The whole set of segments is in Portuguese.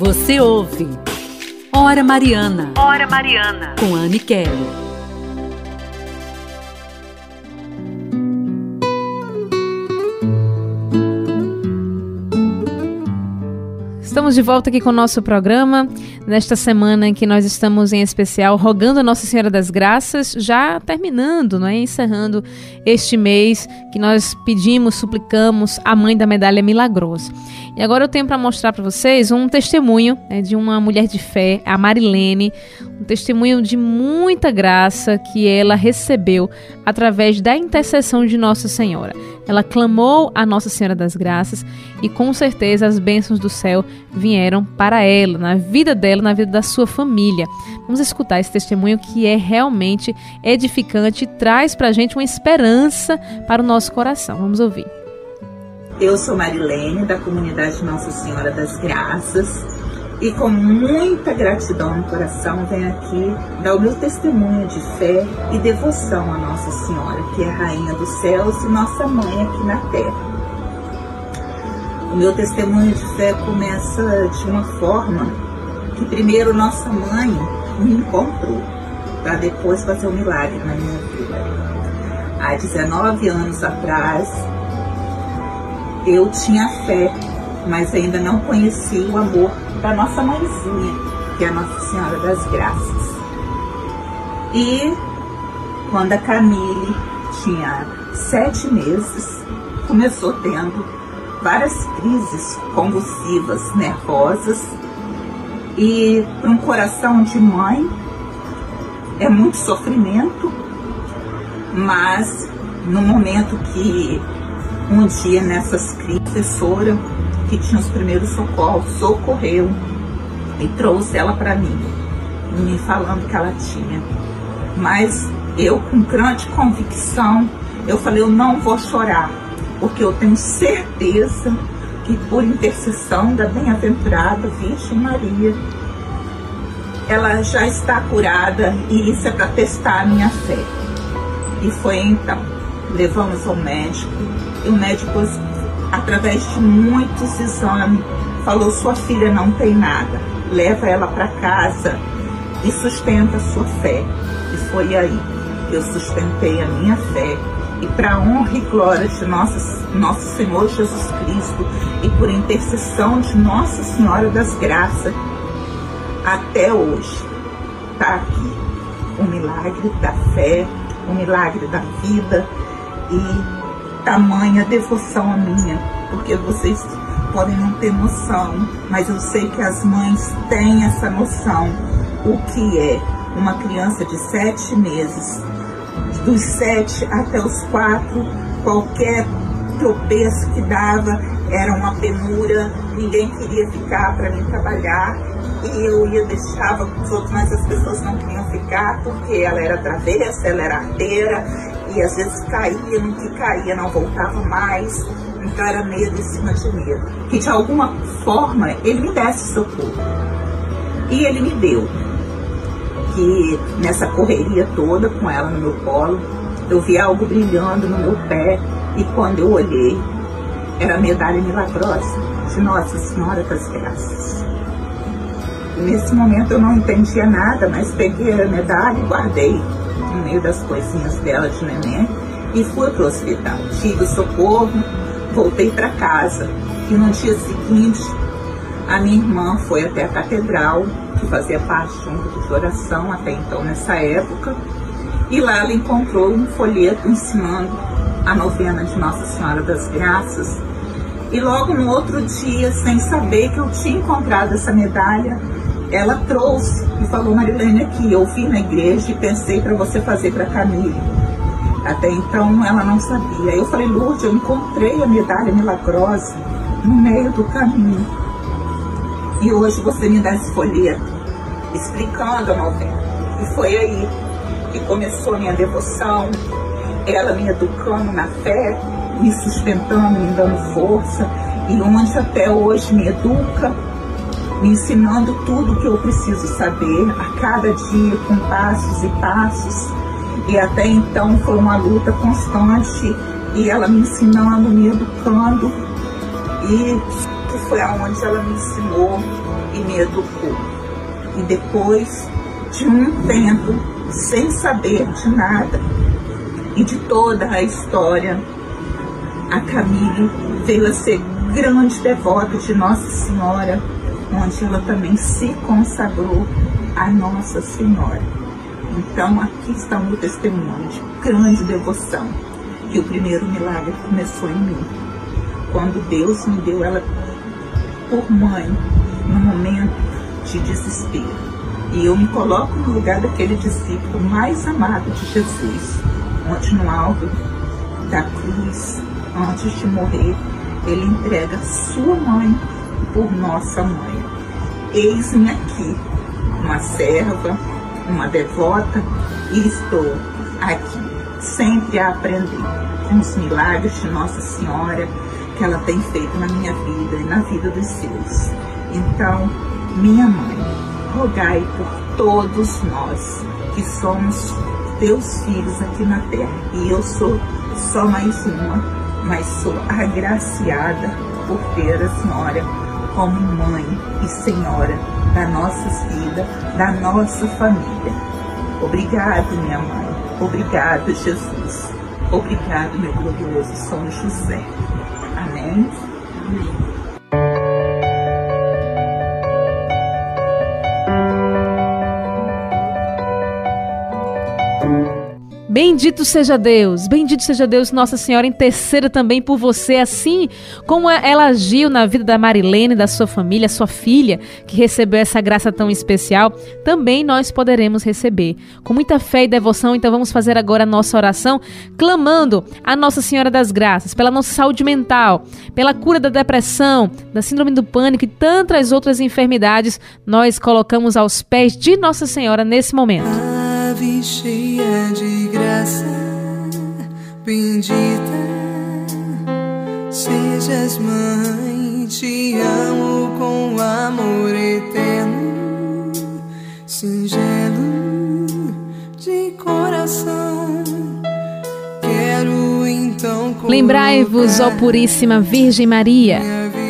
Você ouve Hora Mariana. Hora Mariana. Com Anne Kelly. Estamos de volta aqui com o nosso programa, nesta semana em que nós estamos em especial rogando a Nossa Senhora das Graças, já terminando, não é? encerrando este mês que nós pedimos, suplicamos a Mãe da Medalha Milagrosa. E agora eu tenho para mostrar para vocês um testemunho né, de uma mulher de fé, a Marilene, um testemunho de muita graça que ela recebeu através da intercessão de Nossa Senhora. Ela clamou a Nossa Senhora das Graças e com certeza as bênçãos do céu vieram para ela, na vida dela, na vida da sua família. Vamos escutar esse testemunho que é realmente edificante e traz para a gente uma esperança para o nosso coração. Vamos ouvir. Eu sou Marilene, da comunidade Nossa Senhora das Graças, e com muita gratidão no coração venho aqui dar o meu testemunho de fé e devoção a Nossa Senhora, que é Rainha dos Céus e nossa mãe aqui na Terra. O meu testemunho de fé começa de uma forma que primeiro nossa mãe me encontrou, para depois fazer um milagre na minha vida. Há 19 anos atrás, eu tinha fé, mas ainda não conhecia o amor da nossa mãezinha, que é a Nossa Senhora das Graças. E quando a Camille tinha sete meses, começou tendo várias crises convulsivas, nervosas, e para um coração de mãe é muito sofrimento, mas no momento que um dia nessas crises, professora que tinha os primeiros socorros socorreu e trouxe ela para mim, me falando que ela tinha. Mas eu, com grande convicção, eu falei: eu não vou chorar, porque eu tenho certeza que por intercessão da bem-aventurada Virgem Maria, ela já está curada e isso é para testar a minha fé. E foi então, levamos ao médico e o médico, através de muitos exames, falou: sua filha não tem nada, leva ela para casa e sustenta a sua fé. E foi aí que eu sustentei a minha fé. E para honra e glória de nosso, nosso Senhor Jesus Cristo e por intercessão de Nossa Senhora das Graças, até hoje está aqui o milagre da fé, o milagre da vida e tamanha devoção a minha, porque vocês podem não ter noção, mas eu sei que as mães têm essa noção, o que é uma criança de sete meses, dos sete até os quatro, qualquer tropeço que dava era uma penura, ninguém queria ficar para mim trabalhar e eu ia deixava com os outros, mas as pessoas não queriam ficar porque ela era travessa, ela era arteira e às vezes caía, no que caía não voltava mais, então era medo em cima de medo. Que de alguma forma ele me desse socorro. E ele me deu. Que nessa correria toda com ela no meu colo, eu vi algo brilhando no meu pé e quando eu olhei, era a medalha milagrosa de Nossa Senhora das Graças. Nesse momento eu não entendia nada, mas peguei a medalha e guardei no meio das coisinhas dela de neném e fui para o hospital. Tive socorro, voltei para casa. E no dia seguinte, a minha irmã foi até a catedral, que fazia parte de um grupo de oração até então nessa época, e lá ela encontrou um folheto ensinando a novena de Nossa Senhora das Graças. E logo no outro dia, sem saber que eu tinha encontrado essa medalha, ela trouxe e falou, Marilene, aqui, eu vi na igreja e pensei para você fazer para Camille. Até então ela não sabia. Eu falei, Lourdes, eu encontrei a medalha milagrosa no meio do caminho. E hoje você me dá esse folheto explicando a novena. E foi aí que começou a minha devoção, ela me educando na fé, me sustentando, me dando força, e onde até hoje me educa me ensinando tudo o que eu preciso saber a cada dia, com passos e passos. E até então foi uma luta constante e ela me ensinando, me educando. E que foi aonde ela me ensinou e me educou. E depois de um tempo sem saber de nada e de toda a história, a Camille veio a ser grande devota de Nossa Senhora, onde ela também se consagrou a Nossa Senhora. Então aqui está o meu testemunho de grande devoção, que o primeiro milagre começou em mim. Quando Deus me deu ela por mãe, no momento de desespero. E eu me coloco no lugar daquele discípulo mais amado de Jesus, onde no alto da cruz, antes de morrer, ele entrega sua mãe por nossa mãe. Eis-me aqui, uma serva, uma devota, e estou aqui, sempre a aprender com os milagres de Nossa Senhora que ela tem feito na minha vida e na vida dos seus. Então, minha mãe, rogai por todos nós que somos teus filhos aqui na terra. E eu sou só mais uma, mas sou agraciada por ter a senhora como mãe e senhora da nossa vida, da nossa família. Obrigado, minha mãe. Obrigado, Jesus. Obrigado, meu glorioso São José. Amém. Amém. Bendito seja Deus, bendito seja Deus, Nossa Senhora interceda também por você, assim como ela agiu na vida da Marilene, da sua família, sua filha, que recebeu essa graça tão especial, também nós poderemos receber. Com muita fé e devoção, então vamos fazer agora a nossa oração, clamando a Nossa Senhora das Graças, pela nossa saúde mental, pela cura da depressão, da síndrome do pânico e tantas outras enfermidades, nós colocamos aos pés de Nossa Senhora nesse momento ave cheia de graça, bendita sejas mãe, te amo com amor eterno, singelo de coração. Quero então Lembrai-vos, ó Puríssima Virgem Maria,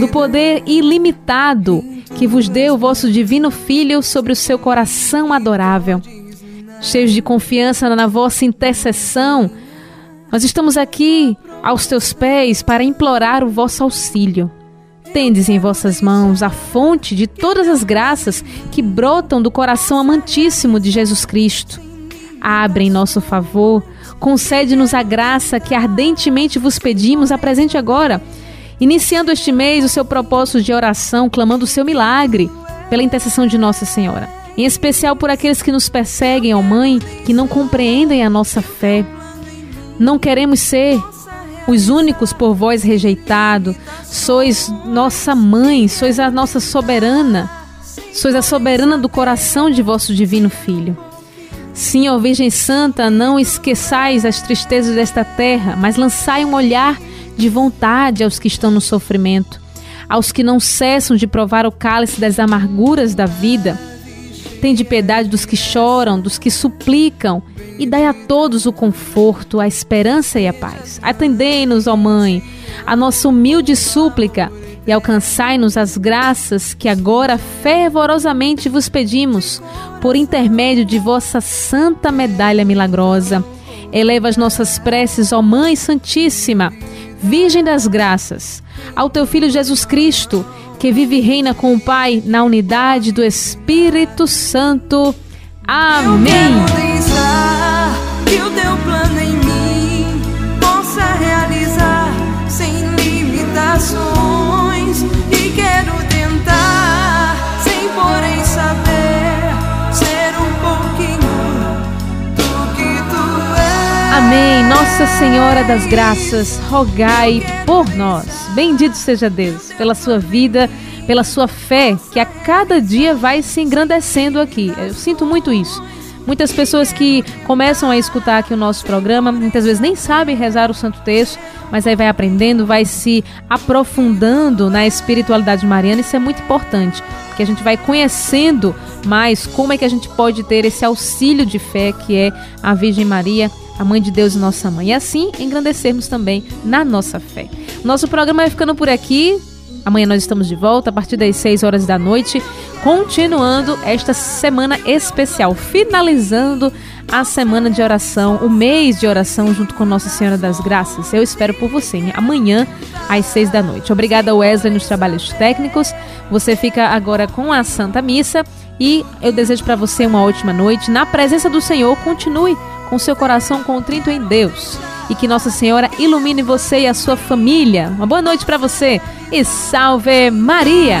do poder ilimitado que vos deu o vosso divino Filho sobre o seu coração adorável cheios de confiança na vossa intercessão, nós estamos aqui aos teus pés para implorar o vosso auxílio. Tendes em vossas mãos a fonte de todas as graças que brotam do coração amantíssimo de Jesus Cristo. Abre em nosso favor, concede-nos a graça que ardentemente vos pedimos, apresente agora, iniciando este mês o seu propósito de oração, clamando o seu milagre pela intercessão de Nossa Senhora em especial por aqueles que nos perseguem, ó Mãe, que não compreendem a nossa fé. Não queremos ser os únicos por vós rejeitado. Sois nossa mãe, sois a nossa soberana. Sois a soberana do coração de vosso divino Filho. Sim, ó Virgem Santa, não esqueçais as tristezas desta terra, mas lançai um olhar de vontade aos que estão no sofrimento, aos que não cessam de provar o cálice das amarguras da vida Tende piedade dos que choram, dos que suplicam, e dai a todos o conforto, a esperança e a paz. Atendei-nos, ó Mãe, a nossa humilde súplica e alcançai-nos as graças que agora fervorosamente vos pedimos, por intermédio de vossa santa medalha milagrosa. Eleva as nossas preces, ó Mãe Santíssima, Virgem das Graças, ao teu Filho Jesus Cristo que vive e reina com o Pai na unidade do Espírito Santo. Amém. Amém. Nossa Senhora das Graças, rogai por nós. Bendito seja Deus pela sua vida, pela sua fé, que a cada dia vai se engrandecendo aqui. Eu sinto muito isso. Muitas pessoas que começam a escutar aqui o nosso programa, muitas vezes nem sabem rezar o Santo Texto, mas aí vai aprendendo, vai se aprofundando na espiritualidade mariana. Isso é muito importante, porque a gente vai conhecendo mais como é que a gente pode ter esse auxílio de fé que é a Virgem Maria, a Mãe de Deus e nossa Mãe. E assim engrandecermos também na nossa fé. Nosso programa vai ficando por aqui. Amanhã nós estamos de volta a partir das 6 horas da noite, continuando esta semana especial, finalizando a semana de oração, o mês de oração junto com Nossa Senhora das Graças. Eu espero por você hein? amanhã às 6 da noite. Obrigada Wesley nos trabalhos técnicos. Você fica agora com a Santa Missa e eu desejo para você uma ótima noite. Na presença do Senhor, continue com seu coração contrito em Deus e que Nossa Senhora ilumine você e a sua família. Uma boa noite para você e salve Maria!